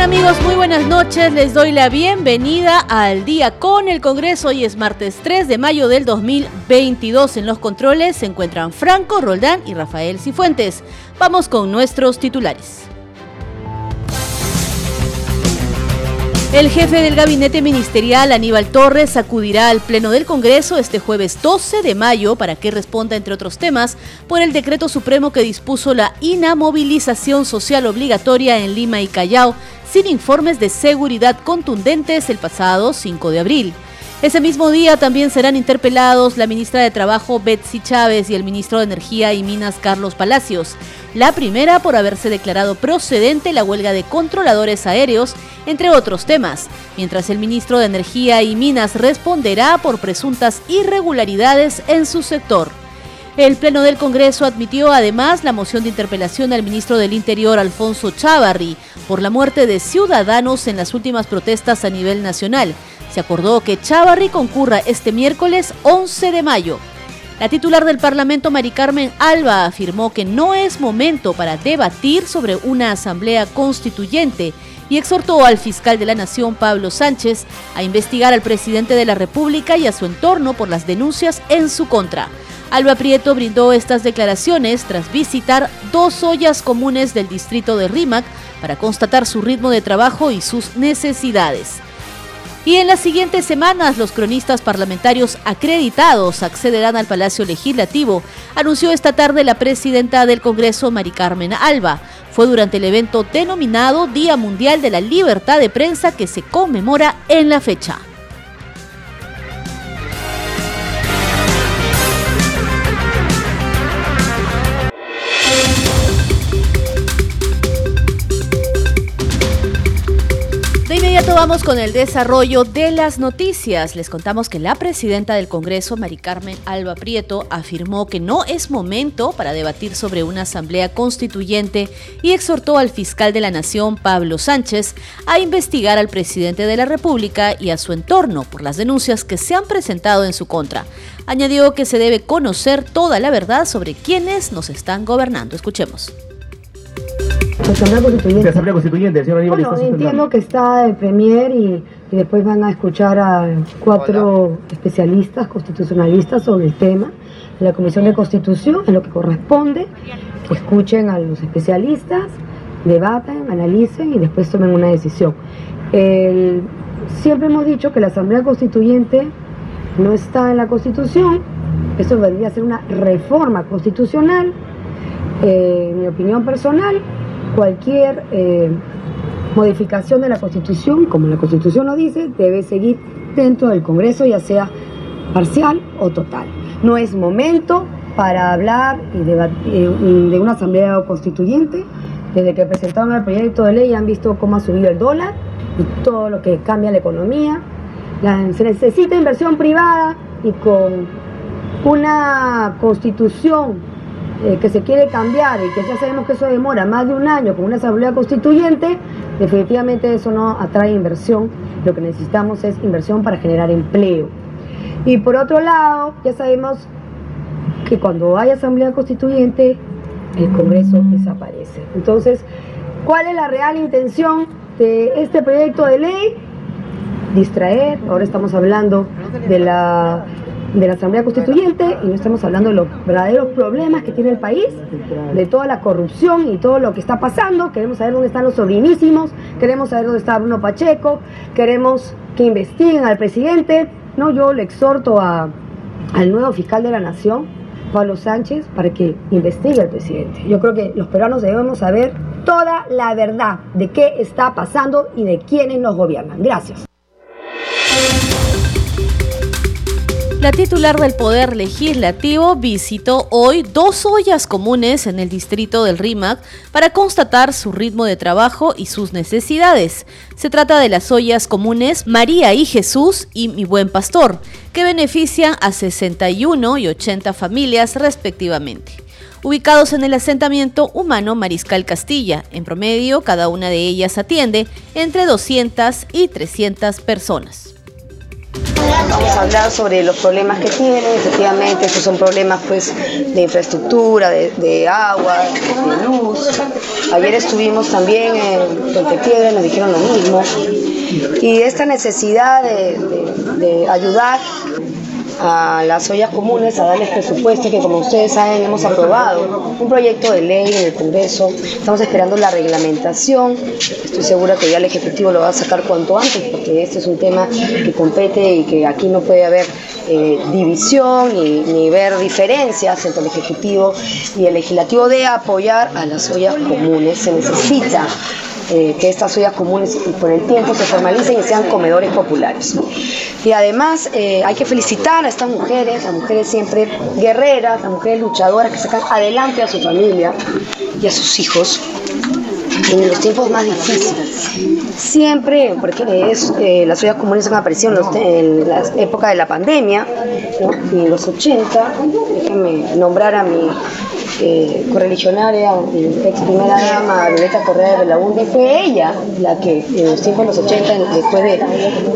Amigos? Muy buenas noches. Les doy la bienvenida al día con el Congreso. Hoy es martes 3 de mayo del 2022. En los controles se encuentran Franco, Roldán y Rafael Cifuentes. Vamos con nuestros titulares. El jefe del gabinete ministerial, Aníbal Torres, acudirá al Pleno del Congreso este jueves 12 de mayo para que responda, entre otros temas, por el decreto supremo que dispuso la inamovilización social obligatoria en Lima y Callao, sin informes de seguridad contundentes el pasado 5 de abril. Ese mismo día también serán interpelados la ministra de Trabajo Betsy Chávez y el ministro de Energía y Minas Carlos Palacios. La primera por haberse declarado procedente la huelga de controladores aéreos, entre otros temas, mientras el ministro de Energía y Minas responderá por presuntas irregularidades en su sector. El Pleno del Congreso admitió además la moción de interpelación al ministro del Interior, Alfonso Chávarri, por la muerte de ciudadanos en las últimas protestas a nivel nacional se acordó que Chavarri concurra este miércoles 11 de mayo. La titular del Parlamento, Mari Carmen Alba, afirmó que no es momento para debatir sobre una asamblea constituyente y exhortó al fiscal de la Nación, Pablo Sánchez, a investigar al presidente de la República y a su entorno por las denuncias en su contra. Alba Prieto brindó estas declaraciones tras visitar dos ollas comunes del distrito de Rímac para constatar su ritmo de trabajo y sus necesidades. Y en las siguientes semanas los cronistas parlamentarios acreditados accederán al Palacio Legislativo, anunció esta tarde la presidenta del Congreso, Mari Carmen Alba. Fue durante el evento denominado Día Mundial de la Libertad de Prensa que se conmemora en la fecha. Vamos con el desarrollo de las noticias. Les contamos que la presidenta del Congreso, Mari Carmen Alba Prieto, afirmó que no es momento para debatir sobre una asamblea constituyente y exhortó al fiscal de la Nación, Pablo Sánchez, a investigar al presidente de la República y a su entorno por las denuncias que se han presentado en su contra. Añadió que se debe conocer toda la verdad sobre quiénes nos están gobernando. Escuchemos. Asamblea Constituyente. Asamblea Constituyente, señor Aníbal. Bueno, entiendo que está el Premier y, después van a escuchar a cuatro especialistas constitucionalistas sobre el tema. la Comisión de Constitución, en lo que corresponde, que escuchen a los especialistas, debaten, analicen y después tomen una decisión. siempre hemos dicho que la Asamblea Constituyente no está en la Constitución, eso debería ser una reforma constitucional, eh, mi opinión personal, cualquier eh, modificación de la Constitución, como la Constitución lo dice, debe seguir dentro del Congreso, ya sea parcial o total. No es momento para hablar de, una asamblea constituyente. Desde que presentaron el proyecto de ley han visto cómo ha subido el dólar y todo lo que cambia la economía. se necesita inversión privada y con una constitución eh, que se quiere cambiar y que ya sabemos que eso demora más de un año con una asamblea constituyente, definitivamente eso no atrae inversión. Lo que necesitamos es inversión para generar empleo. Y por otro lado, ya sabemos que cuando hay asamblea constituyente, el Congreso desaparece. Entonces, ¿cuál es la real intención de este proyecto de ley? Distraer, ahora estamos hablando de la de la Asamblea Constituyente y no estamos hablando de los verdaderos problemas que tiene el país, de toda la corrupción y todo lo que está pasando. Queremos saber dónde están los sobrinísimos, queremos saber dónde está Bruno Pacheco, queremos que investiguen al presidente. No, yo le exhorto a, al nuevo fiscal de la Nación, Pablo Sánchez, para que investigue al presidente. Yo creo que los peruanos debemos saber toda la verdad de qué está pasando y de quiénes nos gobiernan. Gracias. La titular del Poder Legislativo visitó hoy dos ollas comunes en el distrito del RIMAC para constatar su ritmo de trabajo y sus necesidades. Se trata de las ollas comunes María y Jesús y Mi Buen Pastor, que benefician a 61 y 80 familias respectivamente ubicados en el asentamiento humano Mariscal Castilla. En promedio, cada una de ellas atiende entre 200 y 300 personas. A hablar sobre los problemas que tienen, efectivamente estos son problemas pues de infraestructura, de, agua, de luz. Ayer estuvimos también en Puente nos dijeron lo mismo. Y esta necesidad de ayudar a las ollas comunes a darles presupuesto que como ustedes saben hemos aprobado un proyecto de ley en el Congreso, estamos esperando la reglamentación, estoy segura que ya el Ejecutivo lo va a sacar cuanto antes porque este es un tema que compete y que aquí no puede haber eh, división ni, ni ver diferencias entre el Ejecutivo y el Legislativo de apoyar a las ollas comunes, se necesita eh, que estas ollas comunes con el tiempo se formalicen y sean comedores populares. Y además eh, hay que felicitar a estas mujeres, a mujeres siempre guerreras, a mujeres luchadoras que sacan adelante a su familia y a sus hijos en los tiempos más difíciles. Siempre, porque es, eh, las ollas comunes han aparecido en, la época de la pandemia, y en los 80, déjenme nombrar a mi eh, correligionaria, ex primera dama, Violeta Correa de Belaunde, fue ella la que en los tiempos de los 80, después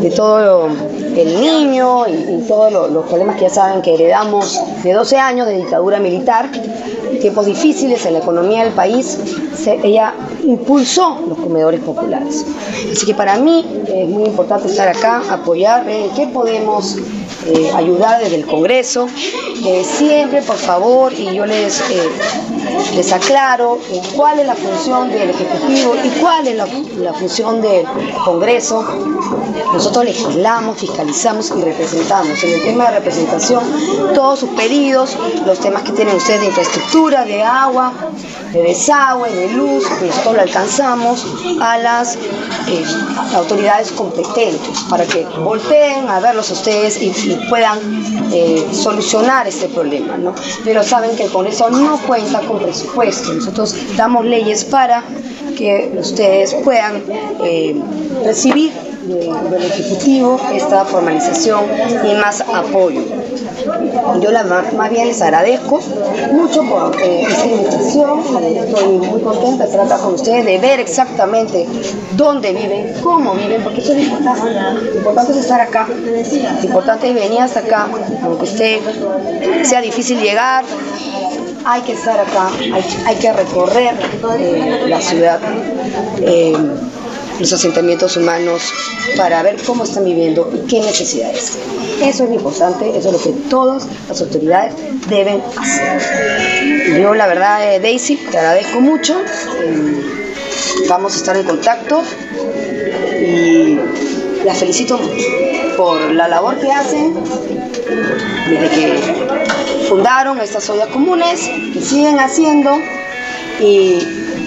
de, todo el niño y, todos los problemas que ya saben que heredamos de 12 años de dictadura militar, tiempos difíciles en la economía del país, ella impulsó los comedores populares. Así que para mí es muy importante estar acá, apoyar, ver qué podemos eh, ayudar desde el Congreso. Eh, siempre, por favor, y yo les, eh, les aclaro cuál es la función del Ejecutivo y cuál es la, función del Congreso. Nosotros legislamos, fiscalizamos y representamos. En el tema de representación, todos sus pedidos, los temas que tienen ustedes de infraestructura, de agua, de desagüe, de luz, nosotros lo alcanzamos a las autoridades competentes para que volteen a verlos ustedes y puedan eh, solucionar este problema, ¿no? Pero saben que el Congreso no cuenta con presupuesto. Nosotros damos leyes para que ustedes puedan eh, recibir del Ejecutivo esta formalización y más apoyo. Yo la, más bien les agradezco mucho por eh, esta invitación, estoy muy contenta de acá con ustedes, de ver exactamente dónde viven, cómo viven, porque eso es importante. Lo importante es estar acá, lo importante es venir hasta acá, aunque usted sea difícil llegar, hay que estar acá, hay, que recorrer eh, la ciudad. Eh, los asentamientos humanos para ver cómo están viviendo y qué necesidades. Eso es importante, eso es lo que todas las autoridades deben hacer. Yo la verdad, eh, Daisy, te agradezco mucho. Eh, vamos a estar en contacto y la felicito por la labor que hacen desde que fundaron estas ollas comunes, que siguen haciendo y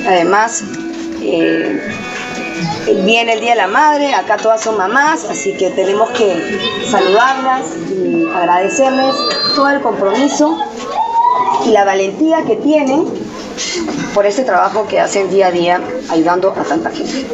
además eh, Viene el Día de la Madre, acá todas son mamás, así que tenemos que saludarlas y agradecerles todo el compromiso y la valentía que tienen por ese trabajo que hacen día a día ayudando a tanta gente.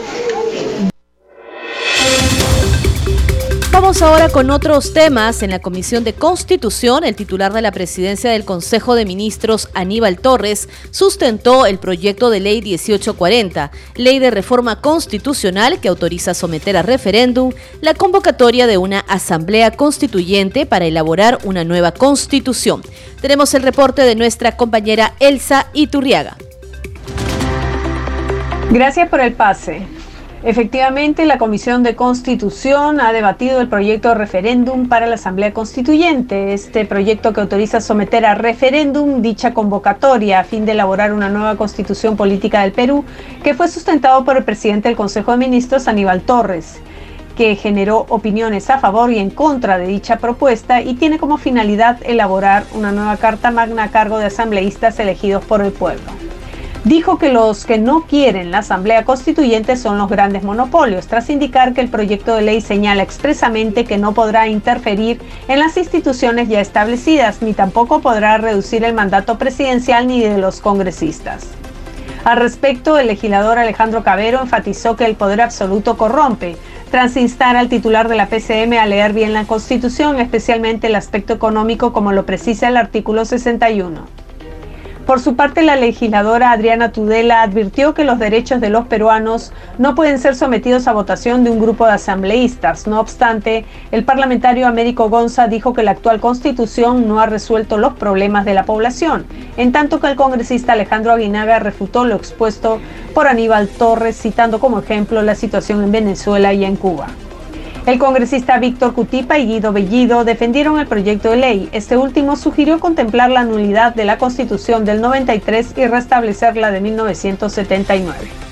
Vamos ahora con otros temas. En la Comisión de Constitución, el titular de la presidencia del Consejo de Ministros, Aníbal Torres, sustentó el proyecto de ley 1840, ley de reforma constitucional que autoriza someter a referéndum la convocatoria de una asamblea constituyente para elaborar una nueva constitución. Tenemos el reporte de nuestra compañera Elsa Iturriaga. Gracias por el pase. Efectivamente, la Comisión de Constitución ha debatido el proyecto de referéndum para la Asamblea Constituyente, este proyecto que autoriza someter a referéndum dicha convocatoria a fin de elaborar una nueva constitución política del Perú, que fue sustentado por el presidente del Consejo de Ministros, Aníbal Torres que generó opiniones a favor y en contra de dicha propuesta y tiene como finalidad elaborar una nueva Carta Magna a cargo de asambleístas elegidos por el pueblo. Dijo que los que no quieren la Asamblea Constituyente son los grandes monopolios, tras indicar que el proyecto de ley señala expresamente que no podrá interferir en las instituciones ya establecidas, ni tampoco podrá reducir el mandato presidencial ni de los congresistas. Al respecto, el legislador Alejandro Cabero enfatizó que el poder absoluto corrompe, tras instar al titular de la PCM a leer bien la Constitución, especialmente el aspecto económico como lo precisa el artículo 61. Por su parte, la legisladora Adriana Tudela advirtió que los derechos de los peruanos no pueden ser sometidos a votación de un grupo de asambleístas. No obstante, el parlamentario Américo Gonza dijo que la actual constitución no ha resuelto los problemas de la población, en tanto que el congresista Alejandro Aguinaga refutó lo expuesto por Aníbal Torres, citando como ejemplo la situación en Venezuela y en Cuba. El congresista Víctor Cutipa y Guido Bellido defendieron el proyecto de ley. Este último sugirió contemplar la nulidad de la Constitución del 93 y restablecerla de 1979.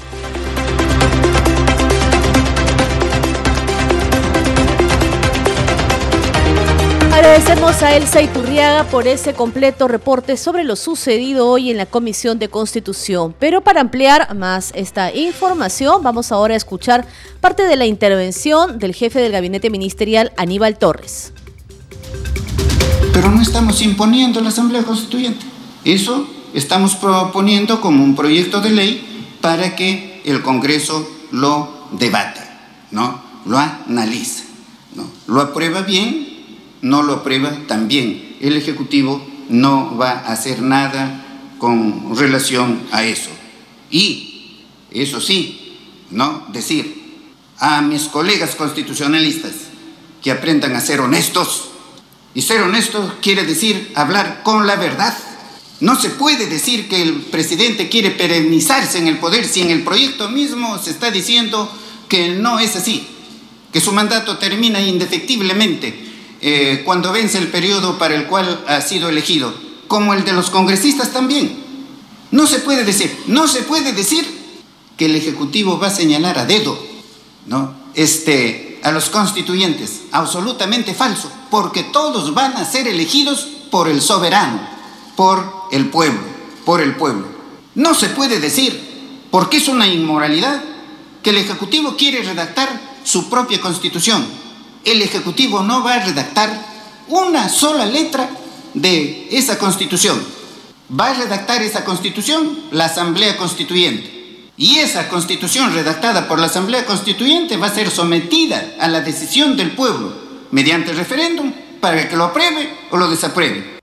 Agradecemos a Elsa Iturriaga por ese completo reporte sobre lo sucedido hoy en la Comisión de Constitución. Pero para ampliar más esta información, vamos ahora a escuchar parte de la intervención del jefe del gabinete ministerial, Aníbal Torres. Pero no estamos imponiendo la Asamblea Constituyente. Eso estamos proponiendo como un proyecto de ley para que el Congreso lo debata, ¿no? lo analice, ¿no? lo aprueba bien no lo aprueba, también el Ejecutivo no va a hacer nada con relación a eso. Y, eso sí, ¿no? Decir a mis colegas constitucionalistas que aprendan a ser honestos. Y ser honesto quiere decir hablar con la verdad. No se puede decir que el presidente quiere perennizarse en el poder si en el proyecto mismo se está diciendo que no es así, que su mandato termina indefectiblemente eh, cuando vence el periodo para el cual ha sido elegido, como el de los congresistas también. No se puede decir, no se puede decir que el Ejecutivo va a señalar a dedo, ¿no? Este, a los constituyentes, absolutamente falso, porque todos van a ser elegidos por el soberano, por el pueblo, por el pueblo. No se puede decir, porque es una inmoralidad, que el Ejecutivo quiere redactar su propia constitución, el Ejecutivo no va a redactar una sola letra de esa constitución. Va a redactar esa constitución la Asamblea Constituyente. Y esa constitución redactada por la Asamblea Constituyente va a ser sometida a la decisión del pueblo mediante referéndum para que lo apruebe o lo desapruebe.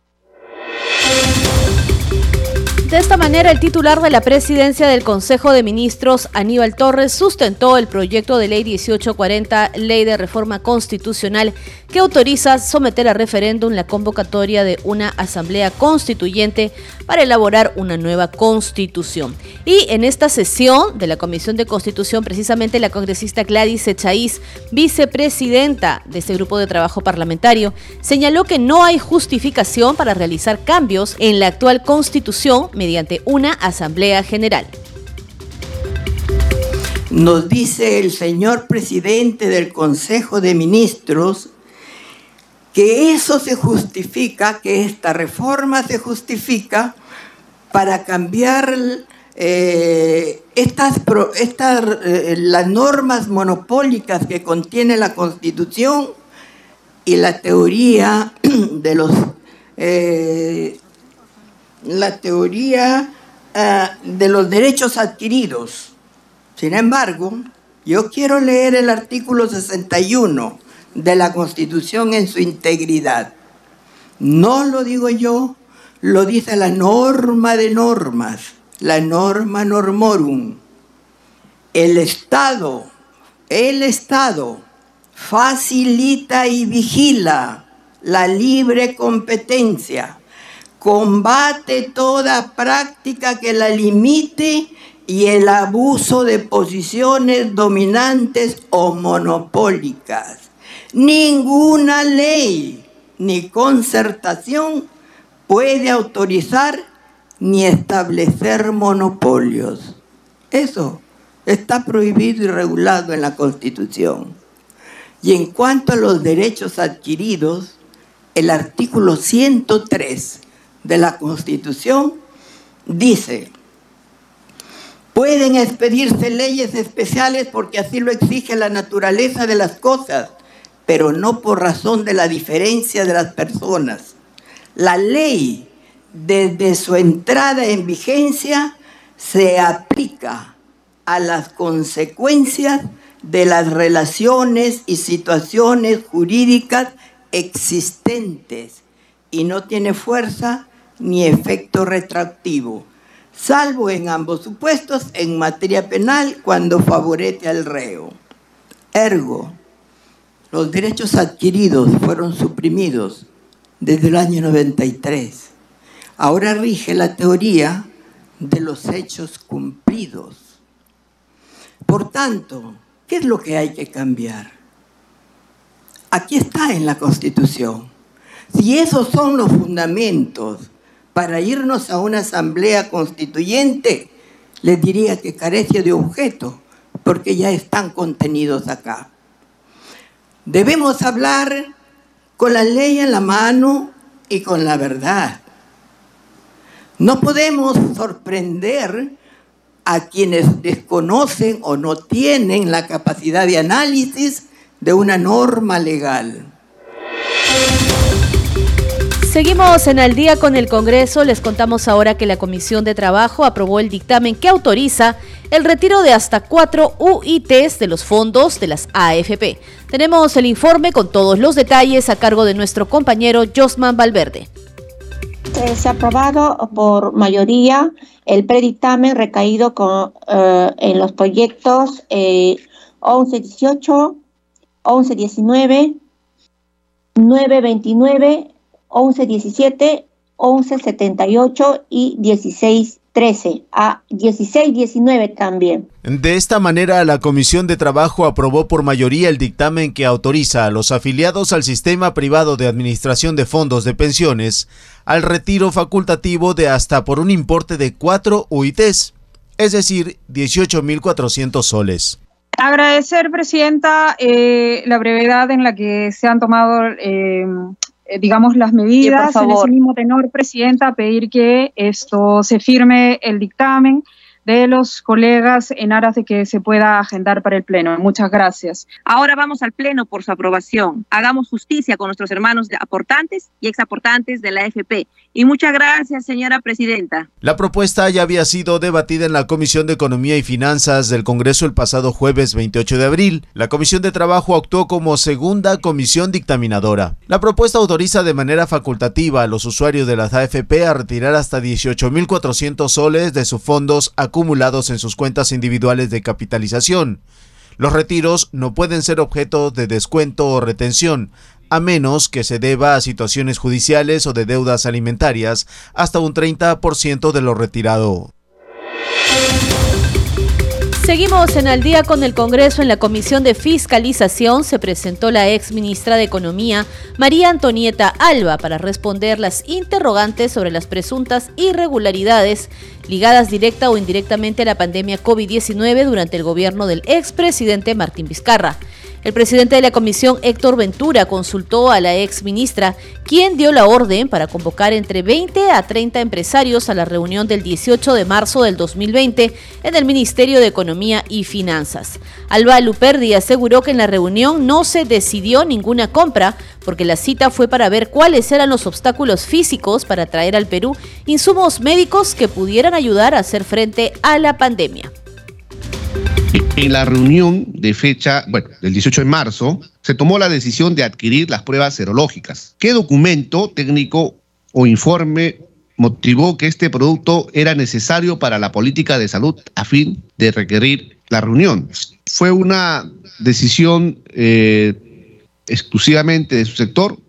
De esta manera, el titular de la presidencia del Consejo de Ministros, Aníbal Torres, sustentó el proyecto de ley 1840, ley de reforma constitucional, que autoriza someter a referéndum la convocatoria de una asamblea constituyente para elaborar una nueva constitución. Y en esta sesión de la Comisión de Constitución, precisamente la congresista Gladys Echaíz, vicepresidenta de este grupo de trabajo parlamentario, señaló que no hay justificación para realizar cambios en la actual constitución mediante una asamblea general. Nos dice el señor presidente del Consejo de Ministros que eso se justifica, que esta reforma se justifica para cambiar eh, estas, eh, las normas monopólicas que contiene la Constitución y la teoría de los eh, la teoría ah, de los derechos adquiridos. Sin embargo, yo quiero leer el artículo 61 de la Constitución en su integridad. No lo digo yo, lo dice la norma de normas, la norma normorum. El Estado, el Estado facilita y vigila la libre competencia combate toda práctica que la limite y el abuso de posiciones dominantes o monopólicas. Ninguna ley ni concertación puede autorizar ni establecer monopolios. Eso está prohibido y regulado en la Constitución. Y en cuanto a los derechos adquiridos, el artículo 103 de la Constitución dice, Pueden expedirse leyes especiales porque así lo exige la naturaleza de las cosas, pero no por razón de la diferencia de las personas. La ley, desde su entrada en vigencia, se aplica a las consecuencias de las relaciones y situaciones jurídicas existentes y no tiene fuerza ni efecto retroactivo, salvo en ambos supuestos en materia penal cuando favorece al reo. Ergo, los derechos adquiridos fueron suprimidos desde el año 93. Ahora rige la teoría de los hechos cumplidos. Por tanto, ¿qué es lo que hay que cambiar? Aquí está en la Constitución. Si esos son los fundamentos para irnos a una asamblea constituyente, les diría que carece de objeto, porque ya están contenidos acá. Debemos hablar con la ley en la mano y con la verdad. No podemos sorprender a quienes desconocen o no tienen la capacidad de análisis de una norma legal. Seguimos en al día con el Congreso. Les contamos ahora que la Comisión de Trabajo aprobó el dictamen que autoriza el retiro de hasta cuatro UITs de los fondos de las AFP. Tenemos el informe con todos los detalles a cargo de nuestro compañero Josman Valverde. Ha aprobado por mayoría el predictamen recaído con, eh, en los proyectos eh, 1118, 1119, 929, 1117, 1178 y 16 13 a 16, 19 también. De esta manera, la Comisión de Trabajo aprobó por mayoría el dictamen que autoriza a los afiliados al sistema privado de administración de fondos de pensiones al retiro facultativo de hasta por un importe de 4 UITs, es decir, 18.400 soles. Agradecer, Presidenta, eh, la brevedad en la que se han tomado eh, digamos, las medidas. en ese mismo tenor, Presidenta, pedir que esto se firme el dictamen de los colegas en aras de que se pueda agendar para el Pleno. Muchas gracias. Ahora vamos al Pleno por su aprobación. Hagamos justicia con nuestros hermanos aportantes y exaportantes de la AFP. Y muchas gracias, señora presidenta. La propuesta ya había sido debatida en la Comisión de Economía y Finanzas del Congreso el pasado jueves 28 de abril. La Comisión de Trabajo actuó como segunda comisión dictaminadora. La propuesta autoriza de manera facultativa a los usuarios de las AFP a retirar hasta 18.400 soles de sus fondos acumulados acumulados en sus cuentas individuales de capitalización. Los retiros no pueden ser objeto de descuento o retención, a menos que se deba a situaciones judiciales o de deudas alimentarias, hasta un 30% de lo retirado. Seguimos en al día con el Congreso. En la Comisión de Fiscalización se presentó la ex ministra de Economía, María Antonieta Alba, para responder las interrogantes sobre las presuntas irregularidades ligadas directa o indirectamente a la pandemia COVID-19 durante el gobierno del expresidente Martín Vizcarra. El presidente de la comisión, Héctor Ventura, consultó a la ex ministra, quien dio la orden para convocar entre 20 a 30 empresarios a la reunión del 18 de marzo del 2020 en el Ministerio de Economía y Finanzas. Alba Luperdi aseguró que en la reunión no se decidió ninguna compra porque la cita fue para ver cuáles eran los obstáculos físicos para traer al Perú insumos médicos que pudieran ayudar a hacer frente a la pandemia. En la reunión de fecha, bueno, del 18 de marzo, se tomó la decisión de adquirir las pruebas serológicas. ¿Qué documento técnico o informe motivó que este producto era necesario para la política de salud a fin de requerir la reunión? ¿Fue una decisión eh, exclusivamente de su sector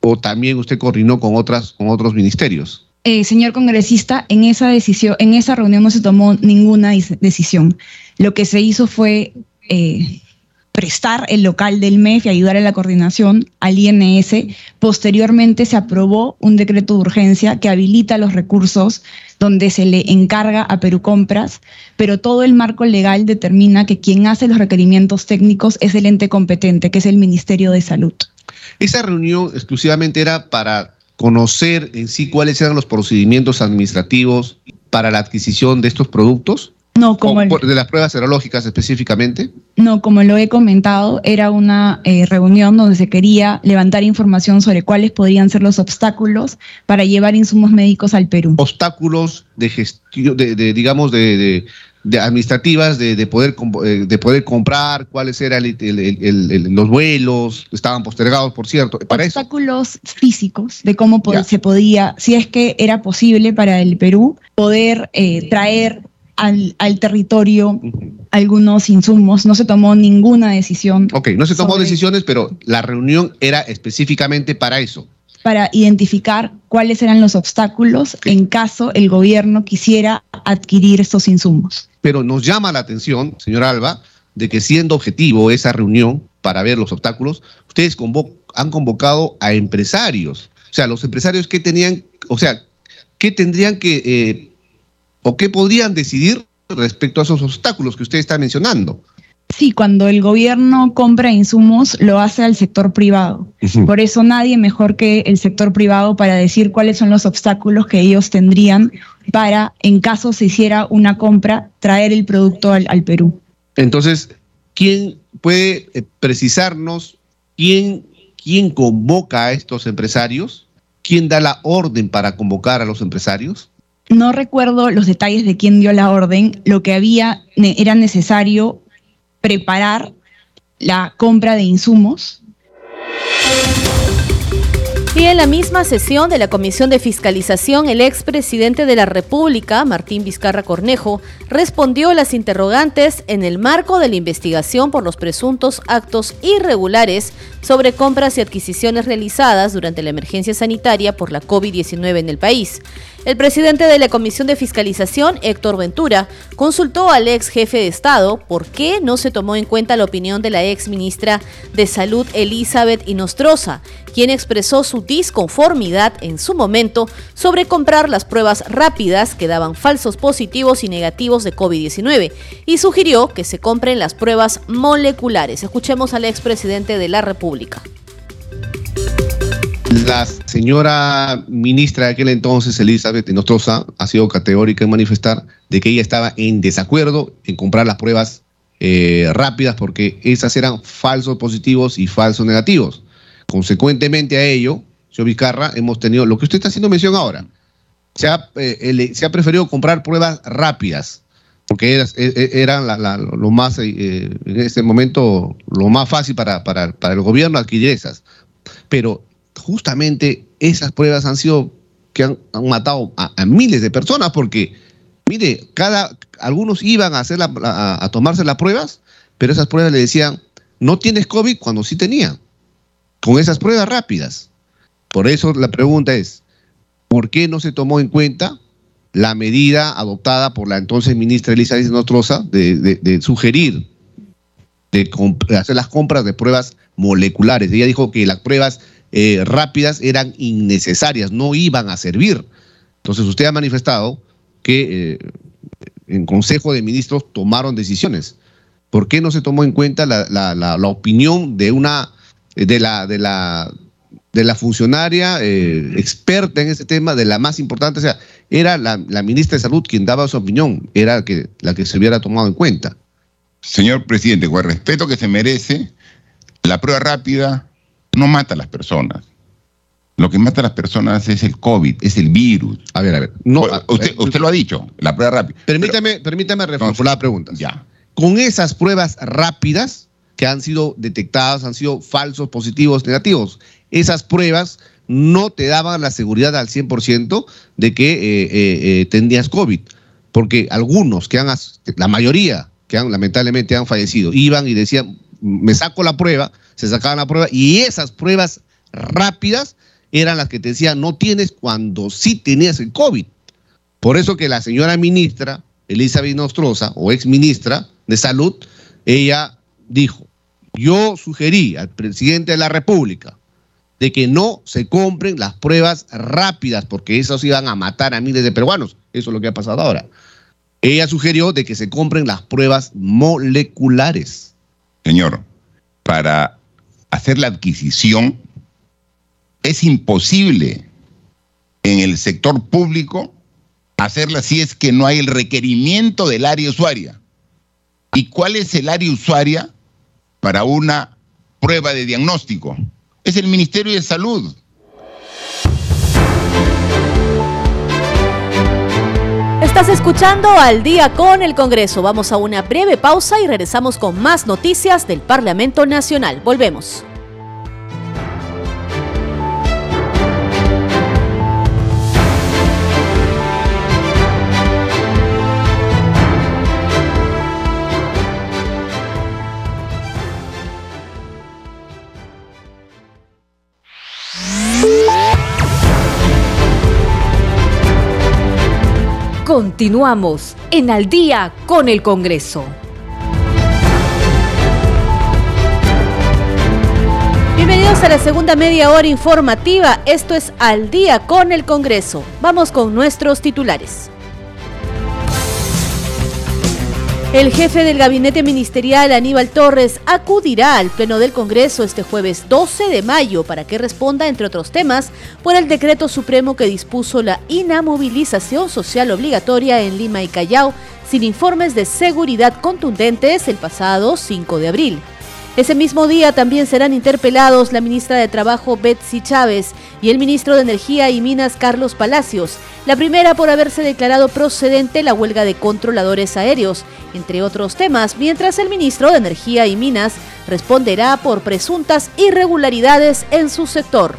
o también usted coordinó con, otras, con otros ministerios? Eh, señor congresista, en esa decisión, en esa reunión no se tomó ninguna decisión. Lo que se hizo fue eh, prestar el local del MEF y ayudar en la coordinación al INS. Posteriormente se aprobó un decreto de urgencia que habilita los recursos donde se le encarga a Perú Compras, pero todo el marco legal determina que quien hace los requerimientos técnicos es el ente competente, que es el Ministerio de Salud. Esa reunión exclusivamente era para conocer en sí cuáles eran los procedimientos administrativos para la adquisición de estos productos? No, como de las pruebas serológicas específicamente. No, como lo he comentado, era una eh, reunión donde se quería levantar información sobre cuáles podrían ser los obstáculos para llevar insumos médicos al Perú. Obstáculos de gestión, de, digamos, de, administrativas, de, poder, eh, de poder comprar, cuáles eran los vuelos, estaban postergados, por cierto. Para Obstáculos físicos de cómo se podía, si es que era posible para el Perú, poder eh, traer al, territorio algunos insumos, no se tomó ninguna decisión. Ok, no se tomó decisiones, pero la reunión era específicamente para eso. Para identificar cuáles eran los obstáculos en caso el gobierno quisiera adquirir estos insumos. Pero nos llama la atención, señor Alba, de que siendo objetivo esa reunión para ver los obstáculos, ustedes han convocado a empresarios. O sea, los empresarios que tenían, o sea, ¿qué tendrían que eh, o qué podrían decidir respecto a esos obstáculos que usted está mencionando. Sí, cuando el gobierno compra insumos, lo hace al sector privado. Por eso nadie mejor que el sector privado para decir cuáles son los obstáculos que ellos tendrían para, en caso se hiciera una compra, traer el producto al, al Perú. Entonces, ¿quién puede eh, precisarnos quién, quién convoca a estos empresarios? ¿Quién da la orden para convocar a los empresarios? No recuerdo los detalles de quién dio la orden, lo que había era necesario preparar la compra de insumos. Y en la misma sesión de la Comisión de Fiscalización, el expresidente de la República, Martín Vizcarra Cornejo, respondió a las interrogantes en el marco de la investigación por los presuntos actos irregulares sobre compras y adquisiciones realizadas durante la emergencia sanitaria por la COVID-19 en el país. El presidente de la Comisión de Fiscalización, Héctor Ventura, consultó al ex jefe de Estado por qué no se tomó en cuenta la opinión de la ex ministra de Salud, Elizabeth Inostroza, quien expresó su disconformidad en su momento sobre comprar las pruebas rápidas que daban falsos positivos y negativos de COVID-19 y sugirió que se compren las pruebas moleculares. Escuchemos al expresidente de la República. La señora ministra de aquel entonces, Elizabeth Nostroza, ha sido categórica en manifestar de que ella estaba en desacuerdo en comprar las pruebas eh, rápidas porque esas eran falsos positivos y falsos negativos. Consecuentemente a ello, señor Vizcarra, hemos tenido lo que usted está haciendo mención ahora. Se ha, eh, se ha preferido comprar pruebas rápidas porque eran lo más, eh, en este momento, lo más fácil para, para, para el gobierno adquirir esas. Pero justamente esas pruebas han sido que han, matado a, miles de personas porque, mire, cada, algunos iban a, hacer a, tomarse las pruebas, pero esas pruebas le decían, no tienes COVID cuando sí tenía, con esas pruebas rápidas. Por eso la pregunta es, ¿por qué no se tomó en cuenta la medida adoptada por la entonces ministra Elizabeth Nostroza de, de sugerir de hacer las compras de pruebas moleculares? Ella dijo que las pruebas eh, rápidas eran innecesarias, no iban a servir. Entonces usted ha manifestado que eh, en Consejo de Ministros tomaron decisiones. ¿Por qué no se tomó en cuenta la, opinión de una de la de la de la funcionaria eh, experta en ese tema, de la más importante, o sea, era la, ministra de Salud quien daba su opinión, era que, la que se hubiera tomado en cuenta. Señor presidente, con el respeto que se merece, la prueba rápida no mata a las personas. Lo que mata a las personas es el COVID, es el virus. A ver, a ver. No, usted, usted lo ha dicho, la prueba rápida. Permítame, permítame reformular la pregunta. Ya. Con esas pruebas rápidas que han sido detectadas, han sido falsos, positivos, negativos, esas pruebas no te daban la seguridad al 100% de que eh, eh, eh, COVID. Porque algunos que han, la mayoría que han, lamentablemente han fallecido, iban y decían, me saco la prueba, se sacaban la prueba y esas pruebas rápidas eran las que te decían no tienes cuando sí tenías el COVID. Por eso que la señora ministra, Elizabeth Nostroza, o ex ministra de Salud, ella dijo, yo sugerí al presidente de la República de que no se compren las pruebas rápidas, porque esas iban a matar a miles de peruanos. Eso es lo que ha pasado ahora. Ella sugirió de que se compren las pruebas moleculares. Señor, para hacer la adquisición es imposible en el sector público hacerla si es que no hay el requerimiento del área usuaria. ¿Y cuál es el área usuaria para una prueba de diagnóstico? Es el Ministerio de Salud. Estás escuchando al día con el Congreso. Vamos a una breve pausa y regresamos con más noticias del Parlamento Nacional. Volvemos. Continuamos en Al día con el Congreso. Bienvenidos a la segunda media hora informativa. Esto es Al día con el Congreso. Vamos con nuestros titulares. El jefe del gabinete ministerial, Aníbal Torres, acudirá al Pleno del Congreso este jueves 12 de mayo para que responda, entre otros temas, por el decreto supremo que dispuso la inamovilización social obligatoria en Lima y Callao sin informes de seguridad contundentes el pasado 5 de abril. Ese mismo día también serán interpelados la ministra de Trabajo Betsy Chávez y el ministro de Energía y Minas Carlos Palacios, la primera por haberse declarado procedente la huelga de controladores aéreos, entre otros temas, mientras el ministro de Energía y Minas responderá por presuntas irregularidades en su sector.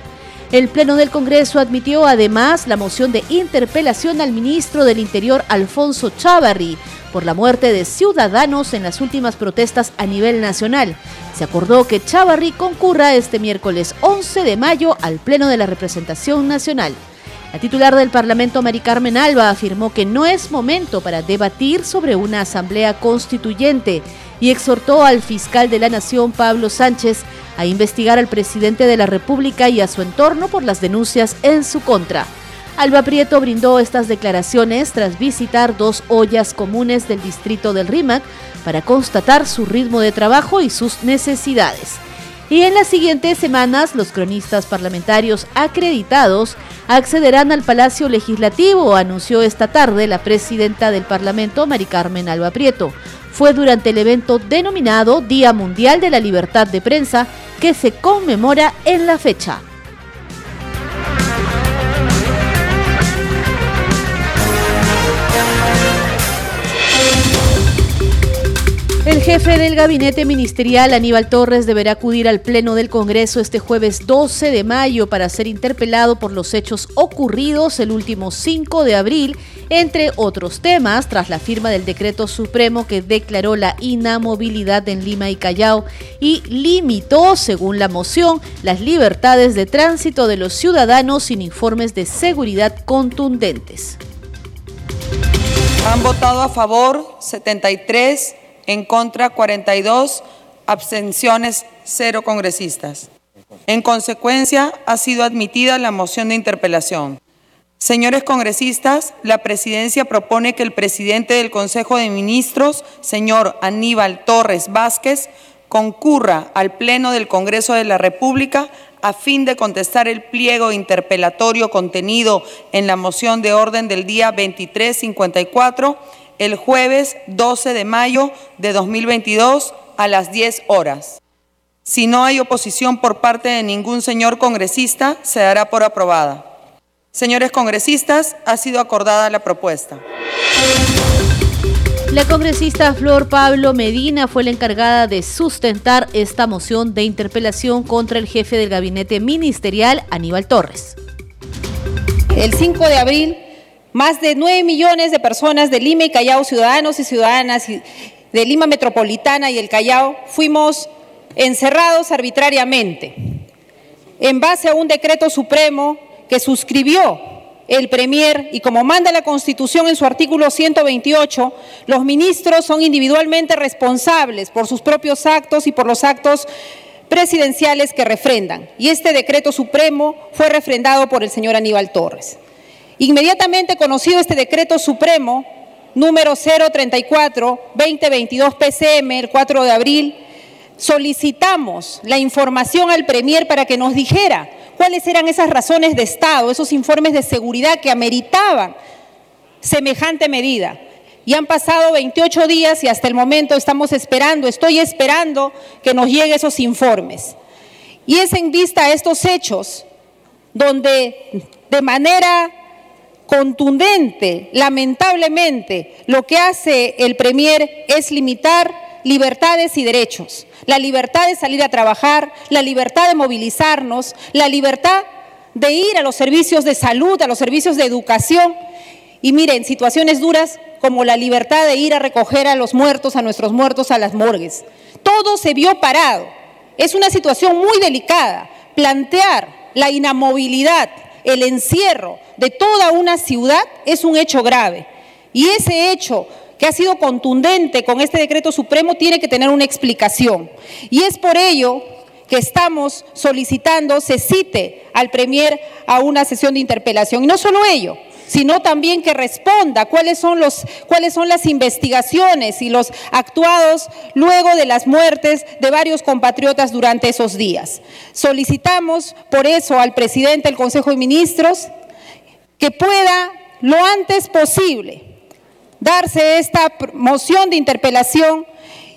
El Pleno del Congreso admitió además la moción de interpelación al ministro del Interior Alfonso Chávarri por la muerte de ciudadanos en las últimas protestas a nivel nacional. Se acordó que Chávarri concurra este miércoles 11 de mayo al Pleno de la Representación Nacional. La titular del Parlamento, Mari Carmen Alba, afirmó que no es momento para debatir sobre una asamblea constituyente y exhortó al fiscal de la Nación, Pablo Sánchez, a investigar al presidente de la República y a su entorno por las denuncias en su contra. Alba Prieto brindó estas declaraciones tras visitar dos ollas comunes del distrito del Rímac para constatar su ritmo de trabajo y sus necesidades. Y en las siguientes semanas, los cronistas parlamentarios acreditados accederán al Palacio Legislativo, anunció esta tarde la presidenta del Parlamento, Mari Carmen Alba Prieto fue durante el evento denominado Día Mundial de la Libertad de Prensa que se conmemora en la fecha. El jefe del gabinete ministerial, Aníbal Torres, deberá acudir al Pleno del Congreso este jueves 12 de mayo para ser interpelado por los hechos ocurridos el último 5 de abril, entre otros temas, tras la firma del decreto supremo que declaró la inamovilidad en Lima y Callao y limitó, según la moción, las libertades de tránsito de los ciudadanos sin informes de seguridad contundentes. Han votado a favor 73 en contra 42, abstenciones 0 congresistas. En consecuencia, ha sido admitida la moción de interpelación. Señores congresistas, la presidencia propone que el presidente del Consejo de Ministros, señor Aníbal Torres Vázquez, concurra al Pleno del Congreso de la República a fin de contestar el pliego interpelatorio contenido en la moción de orden del día 2354 el jueves 12 de mayo de 2022 a las 10 horas. Si no hay oposición por parte de ningún señor congresista, se dará por aprobada. Señores congresistas, ha sido acordada la propuesta. La congresista Flor Pablo Medina fue la encargada de sustentar esta moción de interpelación contra el jefe del gabinete ministerial, Aníbal Torres. El 5 de abril más de 9 millones de personas de Lima y Callao, ciudadanos y ciudadanas de Lima Metropolitana y el Callao, fuimos encerrados arbitrariamente en base a un decreto supremo que suscribió el Premier y como manda la Constitución en su artículo 128, los ministros son individualmente responsables por sus propios actos y por los actos presidenciales que refrendan. Y este decreto supremo fue refrendado por el señor Aníbal Torres. Inmediatamente conocido este decreto supremo número 034-2022 PCM, el 4 de abril, solicitamos la información al Premier para que nos dijera cuáles eran esas razones de Estado, esos informes de seguridad que ameritaban semejante medida. Y han pasado 28 días y hasta el momento estamos esperando, estoy esperando que nos lleguen esos informes. Y es en vista a estos hechos donde de manera contundente, lamentablemente, lo que hace el Premier es limitar libertades y derechos. La libertad de salir a trabajar, la libertad de movilizarnos, la libertad de ir a los servicios de salud, a los servicios de educación. Y miren, situaciones duras como la libertad de ir a recoger a los muertos, a nuestros muertos, a las morgues. Todo se vio parado. Es una situación muy delicada. Plantear la inamovilidad, el encierro de toda una ciudad es un hecho grave. Y ese hecho que ha sido contundente con este decreto supremo tiene que tener una explicación. Y es por ello que estamos solicitando se cite al Premier a una sesión de interpelación. Y no solo ello, sino también que responda cuáles son, los, cuáles son las investigaciones y los actuados luego de las muertes de varios compatriotas durante esos días. Solicitamos por eso al presidente del Consejo de Ministros que pueda lo antes posible darse esta moción de interpelación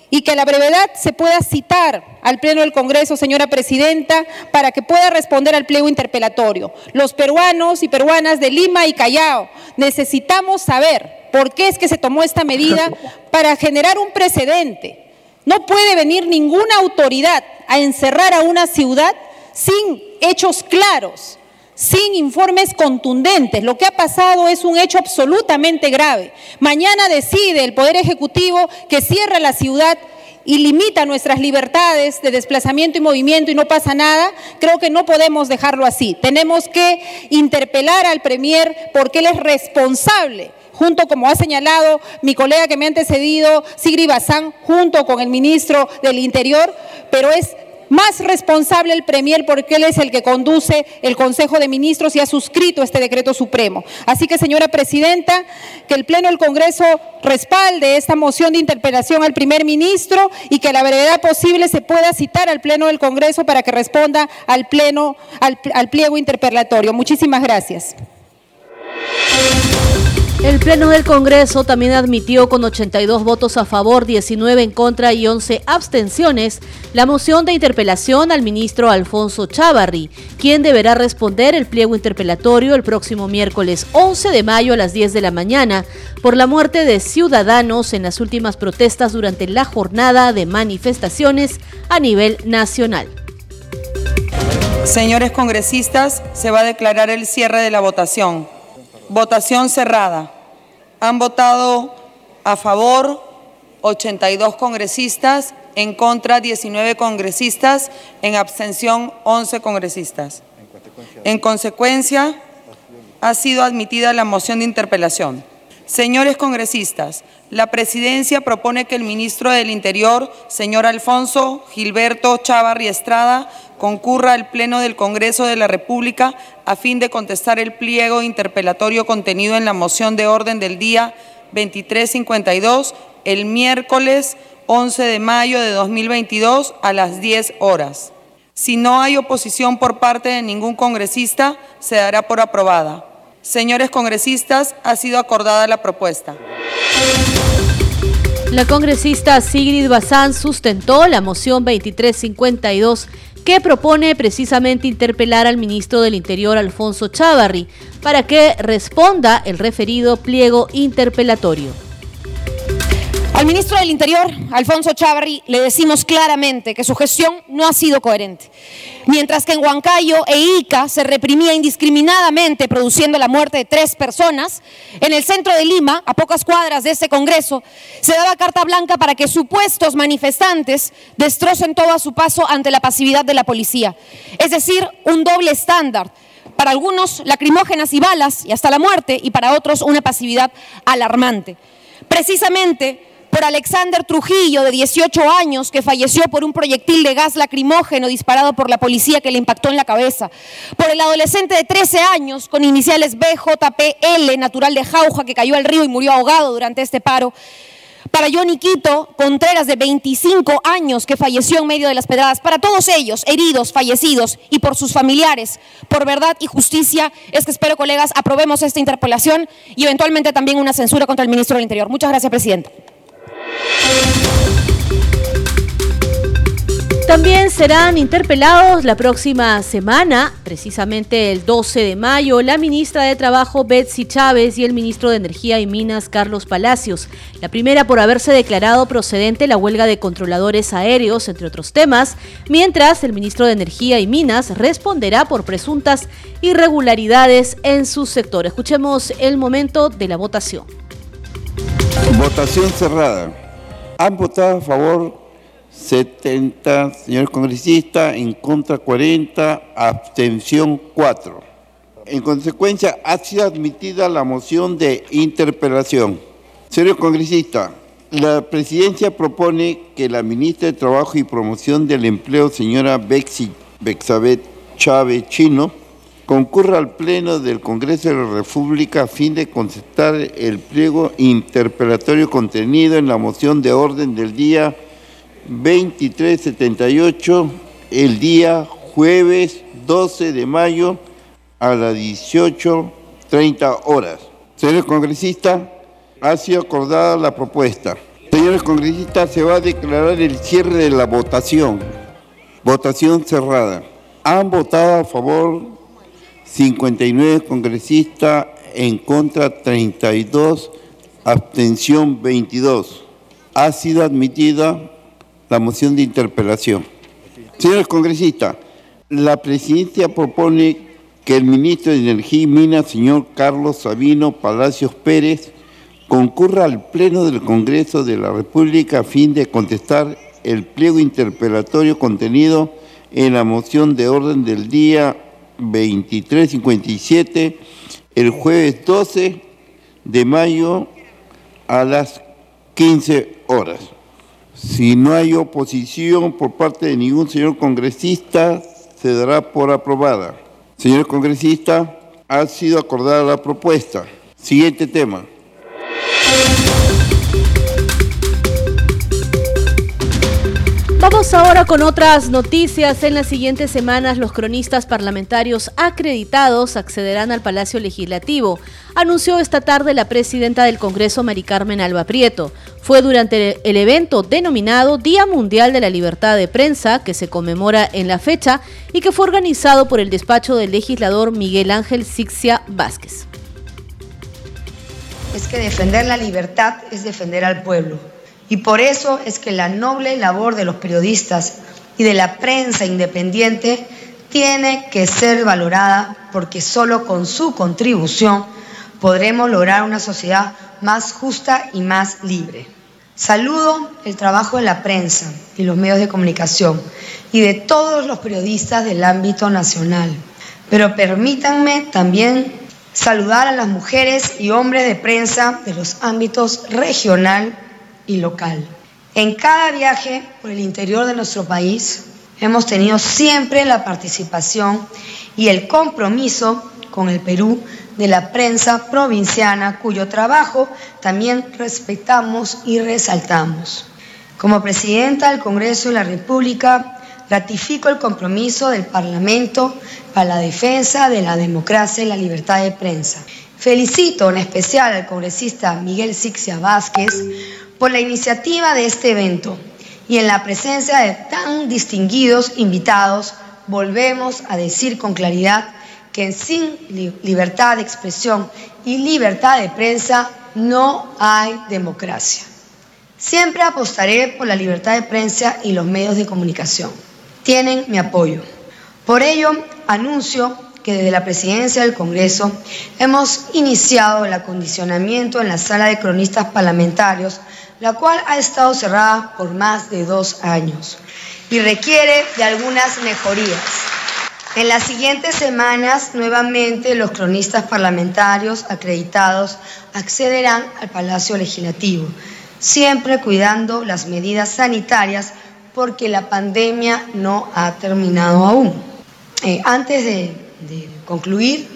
y que a la brevedad se pueda citar al Pleno del Congreso, señora Presidenta, para que pueda responder al pliego interpelatorio. Los peruanos y peruanas de Lima y Callao necesitamos saber por qué es que se tomó esta medida para generar un precedente. No puede venir ninguna autoridad a encerrar a una ciudad sin hechos claros sin informes contundentes. Lo que ha pasado es un hecho absolutamente grave. Mañana decide el Poder Ejecutivo que cierra la ciudad y limita nuestras libertades de desplazamiento y movimiento y no pasa nada, creo que no podemos dejarlo así. Tenemos que interpelar al Premier porque él es responsable junto, como ha señalado mi colega que me ha antecedido, Sigri Bazán, junto con el ministro del Interior, pero es más responsable el Premier porque él es el que conduce el Consejo de Ministros y ha suscrito este decreto supremo. Así que, señora Presidenta, que el Pleno del Congreso respalde esta moción de interpelación al primer ministro y que a la brevedad posible se pueda citar al Pleno del Congreso para que responda al pleno, al, al pliego interpelatorio. Muchísimas gracias. El Pleno del Congreso también admitió con 82 votos a favor, 19 en contra y 11 abstenciones la moción de interpelación al ministro Alfonso Chávarri, quien deberá responder el pliego interpelatorio el próximo miércoles 11 de mayo a las 10 de la mañana por la muerte de ciudadanos en las últimas protestas durante la jornada de manifestaciones a nivel nacional. Señores congresistas, se va a declarar el cierre de la votación. Votación cerrada. Han votado a favor 82 congresistas, en contra 19 congresistas, en abstención 11 congresistas. En consecuencia, ha sido admitida la moción de interpelación. Señores congresistas, la presidencia propone que el ministro del Interior, señor Alfonso Gilberto Chavarri Estrada, concurra al Pleno del Congreso de la República a fin de contestar el pliego interpelatorio contenido en la moción de orden del día 2352 el miércoles 11 de mayo de 2022 a las 10 horas. Si no hay oposición por parte de ningún congresista, se dará por aprobada. Señores congresistas, ha sido acordada la propuesta. La congresista Sigrid Bazán sustentó la moción 2352 que propone precisamente interpelar al ministro del Interior Alfonso Chávarri para que responda el referido pliego interpelatorio. Al ministro del Interior, Alfonso Chávarri, le decimos claramente que su gestión no ha sido coherente. Mientras que en Huancayo e Ica se reprimía indiscriminadamente produciendo la muerte de tres personas, en el centro de Lima, a pocas cuadras de este Congreso, se daba carta blanca para que supuestos manifestantes destrocen todo a su paso ante la pasividad de la policía. Es decir, un doble estándar. Para algunos, lacrimógenas y balas y hasta la muerte, y para otros, una pasividad alarmante. Precisamente, por Alexander Trujillo, de 18 años, que falleció por un proyectil de gas lacrimógeno disparado por la policía que le impactó en la cabeza. Por el adolescente de 13 años, con iniciales BJPL, natural de Jauja, que cayó al río y murió ahogado durante este paro. para Johnny Quito Contreras de 25 años que falleció en medio de las pedradas, para todos ellos, heridos, fallecidos y por sus familiares, por verdad y justicia, es que espero, colegas, aprobemos esta interpelación y eventualmente también una censura contra el ministro del Interior. Muchas gracias, Presidenta. También serán interpelados la próxima semana, precisamente el 12 de mayo, la ministra de Trabajo Betsy Chávez y el ministro de Energía y Minas Carlos Palacios. La primera por haberse declarado procedente la huelga de controladores aéreos, entre otros temas, mientras el ministro de Energía y Minas responderá por presuntas irregularidades en su sector. Escuchemos el momento de la votación. Votación cerrada. Han votado a favor 70 señores congresistas, en contra 40, abstención 4. En consecuencia, ha sido admitida la moción de interpelación. Señor congresista, la presidencia propone que la ministra de Trabajo y Promoción del Empleo, señora Bexi Bexabet Chávez Chino, concurra al Pleno del Congreso de la República a fin de contestar el pliego interpelatorio contenido en la moción de orden del día 2378 el día jueves 12 de mayo a las 18.30 horas. Señores congresistas, ha sido acordada la propuesta. Señores congresistas, se va a declarar el cierre de la votación. Votación cerrada. Han votado a favor 59 congresistas, en contra 32, abstención 22. Ha sido admitida la moción de interpelación. Señores congresistas, la presidencia propone que el ministro de Energía y Minas, señor Carlos Sabino Palacios Pérez, concurra al Pleno del Congreso de la República a fin de contestar el pliego interpelatorio contenido en la moción de orden del día 2357 el jueves 12 de mayo a las 15 horas. Si no hay oposición por parte de ningún señor congresista, se dará por aprobada. Señor congresista, ha sido acordada la propuesta. Siguiente tema. Vamos ahora con otras noticias. En las siguientes semanas los cronistas parlamentarios acreditados accederán al Palacio Legislativo, anunció esta tarde la presidenta del Congreso, Mari Carmen Alba Prieto. Fue durante el evento denominado Día Mundial de la Libertad de Prensa, que se conmemora en la fecha y que fue organizado por el despacho del legislador Miguel Ángel Sixia Vázquez. Es que defender la libertad es defender al pueblo y por eso es que la noble labor de los periodistas y de la prensa independiente tiene que ser valorada porque solo con su contribución podremos lograr una sociedad más justa y más libre. Saludo el trabajo de la prensa y los medios de comunicación y de todos los periodistas del ámbito nacional, pero permítanme también saludar a las mujeres y hombres de prensa de los ámbitos regional y local. En cada viaje por el interior de nuestro país hemos tenido siempre la participación y el compromiso con el Perú de la prensa provinciana, cuyo trabajo también respetamos y resaltamos. Como presidenta del Congreso de la República, ratifico el compromiso del Parlamento para la defensa de la democracia y la libertad de prensa. Felicito en especial al congresista Miguel Sixia Vázquez por la iniciativa de este evento y en la presencia de tan distinguidos invitados, volvemos a decir con claridad que sin libertad de expresión y libertad de prensa no hay democracia. Siempre apostaré por la libertad de prensa y los medios de comunicación. Tienen mi apoyo. Por ello, anuncio que desde la presidencia del Congreso hemos iniciado el acondicionamiento en la sala de cronistas parlamentarios la cual ha estado cerrada por más de dos años y requiere de algunas mejorías. En las siguientes semanas, nuevamente, los cronistas parlamentarios acreditados accederán al Palacio Legislativo, siempre cuidando las medidas sanitarias porque la pandemia no ha terminado aún. Eh, antes de, concluir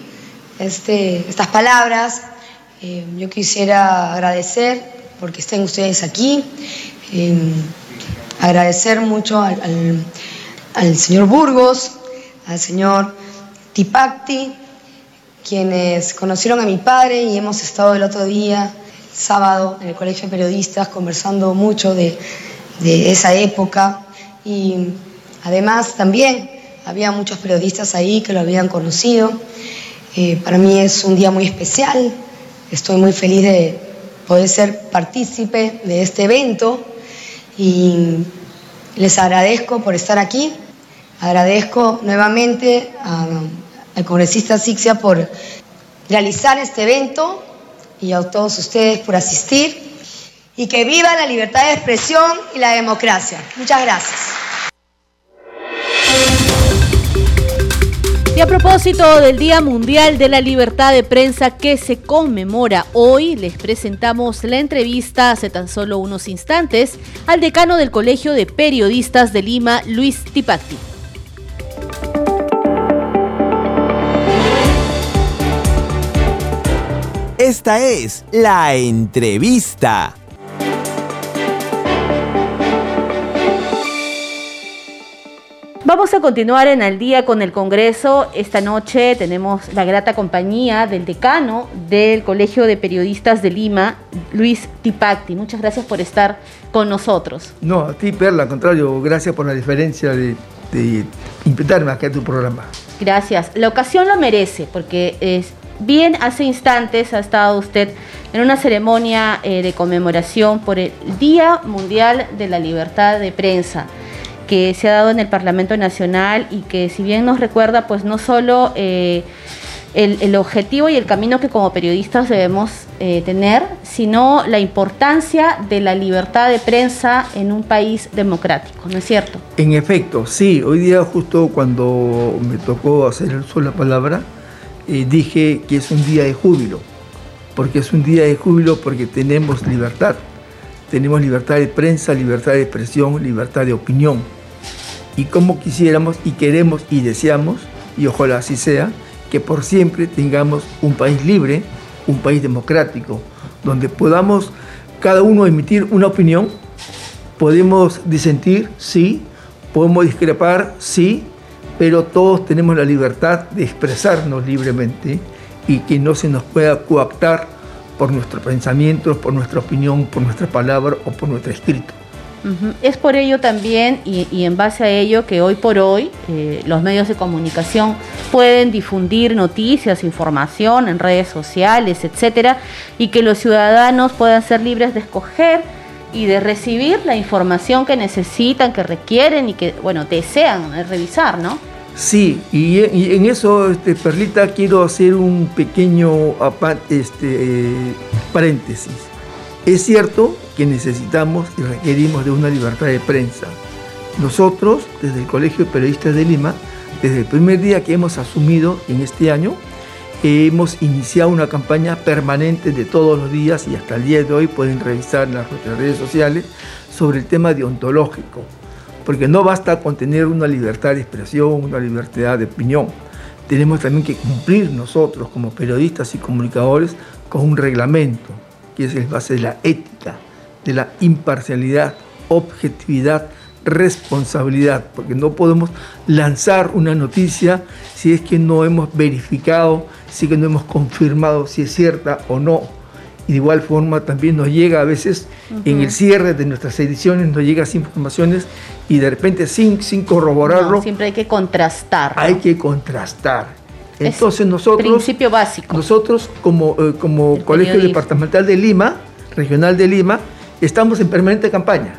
este, estas palabras, eh, yo quisiera agradecer porque estén ustedes aquí. Em, agradecer mucho al, señor Burgos, al señor Tipacti, quienes conocieron a mi padre y hemos estado el otro día, sábado, en el Colegio de Periodistas, conversando mucho de, de esa época y además también había muchos periodistas ahí que lo habían conocido. Eh, para mí es un día muy especial, estoy muy feliz de poder ser partícipe de este evento y les agradezco por estar aquí. Agradezco nuevamente al congresista Sixia por realizar este evento y a todos ustedes por asistir. Y que viva la libertad de expresión y la democracia. Muchas gracias. Y a propósito del Día Mundial de la Libertad de Prensa que se conmemora hoy, les presentamos la entrevista hace tan solo unos instantes al decano del Colegio de Periodistas de Lima, Luis Tipacti. Esta es la entrevista. Vamos a continuar en Al día con el Congreso. Esta noche tenemos la grata compañía del decano del Colegio de Periodistas de Lima, Luis Tipacti. Muchas gracias por estar con nosotros. No, a ti, Perla, al contrario, gracias por la diferencia de, de invitarme aquí a tu programa. Gracias. La ocasión lo merece, porque es, bien hace instantes ha estado usted en una ceremonia eh, de conmemoración por el Día Mundial de la Libertad de Prensa que se ha dado en el Parlamento Nacional y que si bien nos recuerda pues no solo eh, el, objetivo y el camino que como periodistas debemos eh, tener, sino la importancia de la libertad de prensa en un país democrático, ¿no es cierto? En efecto, sí, hoy día justo cuando me tocó hacer el uso la palabra, eh, dije que es un día de júbilo, porque es un día de júbilo porque tenemos libertad, tenemos libertad de prensa, libertad de expresión, libertad de opinión y como quisiéramos y queremos y deseamos, y ojalá así sea, que por siempre tengamos un país libre, un país democrático, donde podamos cada uno emitir una opinión, podemos disentir, sí, podemos discrepar, sí, pero todos tenemos la libertad de expresarnos libremente y que no se nos pueda coaptar por nuestros pensamientos, por nuestra opinión, por nuestra palabra o por nuestro escrito. Es por ello también y, en base a ello que hoy por hoy eh, los medios de comunicación pueden difundir noticias, información en redes sociales, etcétera, y que los ciudadanos puedan ser libres de escoger y de recibir la información que necesitan, que requieren y que, bueno, desean revisar, ¿no? Sí, y, en eso, este, Perlita, quiero hacer un pequeño este, paréntesis. Es cierto que necesitamos y requerimos de una libertad de prensa. Nosotros, desde el Colegio de Periodistas de Lima, desde el primer día que hemos asumido en este año, hemos iniciado una campaña permanente de todos los días y hasta el día de hoy pueden revisar en las redes sociales sobre el tema deontológico, porque no basta con tener una libertad de expresión, una libertad de opinión. Tenemos también que cumplir nosotros como periodistas y comunicadores con un reglamento, que es el base de la ética, de la imparcialidad, objetividad, responsabilidad, porque no podemos lanzar una noticia si es que no hemos verificado, si es que no hemos confirmado si es cierta o no. Y de igual forma también nos llega a veces en el cierre de nuestras ediciones, nos llegan informaciones y de repente sin, sin corroborarlo. siempre hay que contrastar. Hay que contrastar. Entonces nosotros... Principio básico. Nosotros como, eh, como Colegio Departamental de Lima, Regional de Lima, estamos en permanente campaña,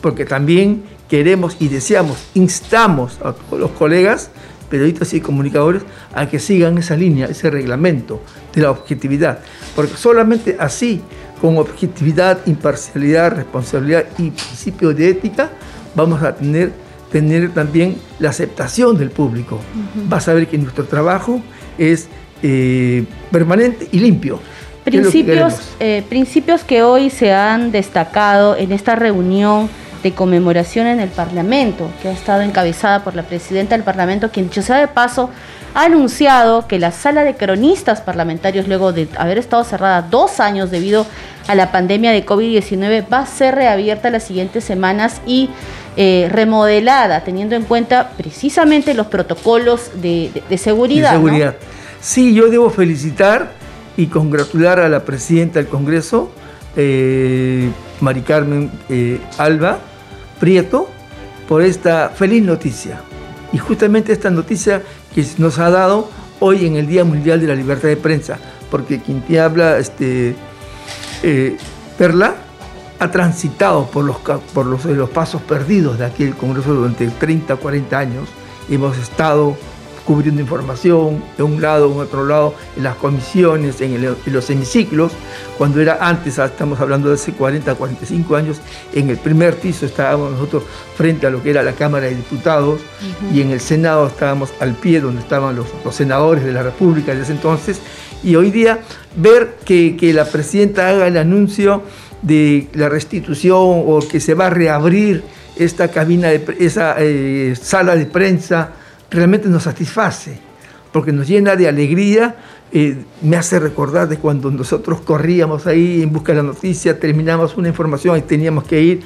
porque también queremos y deseamos, instamos a todos los colegas, periodistas y comunicadores, a que sigan esa línea, ese reglamento de la objetividad, porque solamente así, con objetividad, imparcialidad, responsabilidad y principio de ética, vamos a tener tener también la aceptación del público. Vas a ver que nuestro trabajo es eh, permanente y limpio. Principios, que eh, principios que hoy se han destacado en esta reunión de conmemoración en el Parlamento, que ha estado encabezada por la presidenta del Parlamento, quien, dicho sea de paso, ha anunciado que la sala de cronistas parlamentarios, luego de haber estado cerrada dos años debido a la pandemia de COVID-19 va a ser reabierta las siguientes semanas y eh, remodelada, teniendo en cuenta precisamente los protocolos de, seguridad. seguridad. Sí, yo debo felicitar y congratular a la presidenta del Congreso, eh, Mari Carmen eh, Alba Prieto, por esta feliz noticia. Y justamente esta noticia que nos ha dado hoy en el Día Mundial de la Libertad de Prensa, porque quien te habla, este, eh, Perla, ha transitado por, los, por los, los pasos perdidos de aquí el Congreso durante 30, 40 años. Hemos estado cubriendo información de un lado, de otro lado, en las comisiones, en, los hemiciclos, cuando era antes, ah, estamos hablando de hace 40, 45 años, en el primer piso estábamos nosotros frente a lo que era la Cámara de Diputados y en el Senado estábamos al pie donde estaban los, senadores de la República de ese entonces, y hoy día ver que, la presidenta haga el anuncio de la restitución o que se va a reabrir esta cabina, de, esa eh, sala de prensa, realmente nos satisface, porque nos llena de alegría, eh, me hace recordar de cuando nosotros corríamos ahí en busca de la noticia, terminamos una información y teníamos que ir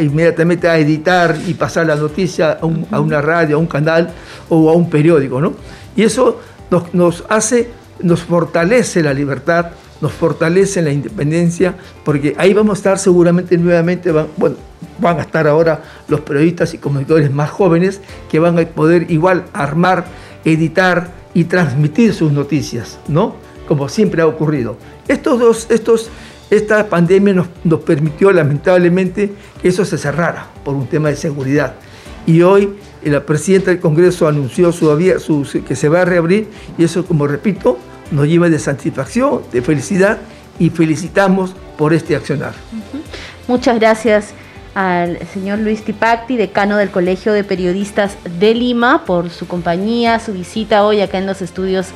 inmediatamente a editar y pasar la noticia a, una radio, a un canal o a un periódico, ¿no? Y eso nos, nos hace, nos fortalece la libertad, nos fortalece la independencia, porque ahí vamos a estar seguramente nuevamente, bueno, van a estar ahora los periodistas y comunicadores más jóvenes que van a poder igual armar, editar y transmitir sus noticias, ¿no? Como siempre ha ocurrido. Estos dos, estos, esta pandemia nos, nos permitió lamentablemente que eso se cerrara por un tema de seguridad. Y hoy la presidenta del Congreso anunció su, que se va a reabrir y eso, como repito, nos lleva de satisfacción, de felicidad y felicitamos por este accionar. Muchas gracias al señor Luis Tipacti, decano del Colegio de Periodistas de Lima, por su compañía, su visita hoy acá en los estudios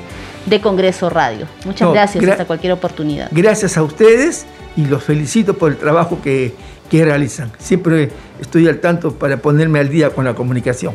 de Congreso Radio. Muchas gracias, hasta cualquier oportunidad. Gracias a ustedes y los felicito por el trabajo que, que realizan. Siempre estoy al tanto para ponerme al día con la comunicación.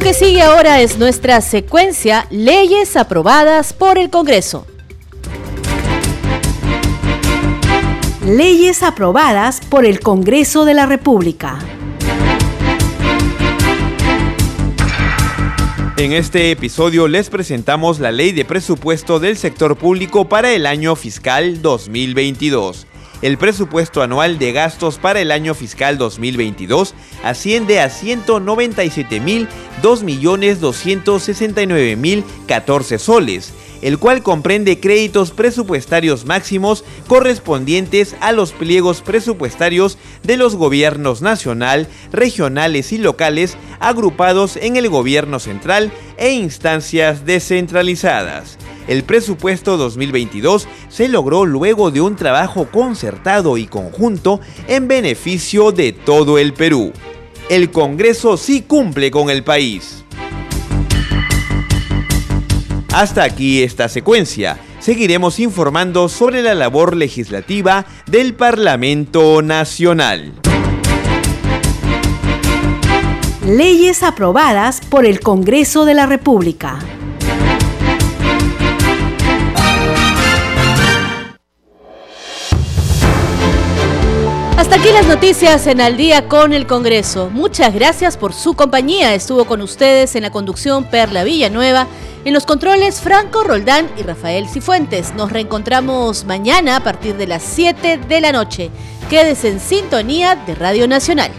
Lo que sigue ahora es nuestra secuencia Leyes aprobadas por el Congreso. Leyes aprobadas por el Congreso de la República. En este episodio les presentamos la Ley de Presupuesto del Sector Público para el año fiscal 2022 el presupuesto anual de gastos para el año fiscal 2022 asciende a 197.002.269.014 soles, el cual comprende créditos presupuestarios máximos correspondientes a los pliegos presupuestarios de los gobiernos nacional, regionales y locales agrupados en el gobierno central e instancias descentralizadas. El presupuesto 2022 se logró luego de un trabajo concertado y conjunto en beneficio de todo el Perú. El Congreso sí cumple con el país. Hasta aquí esta secuencia. Seguiremos informando sobre la labor legislativa del Parlamento Nacional. Leyes aprobadas por el Congreso de la República. Hasta aquí las noticias en Al día con el Congreso. Muchas gracias por su compañía. Estuvo con ustedes en la conducción Perla Villanueva, en los controles Franco Roldán y Rafael Cifuentes. Nos reencontramos mañana a partir de las 7 de la noche. Quédese en sintonía de Radio Nacional.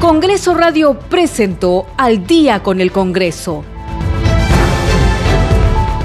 Congreso Radio presentó Al día con el Congreso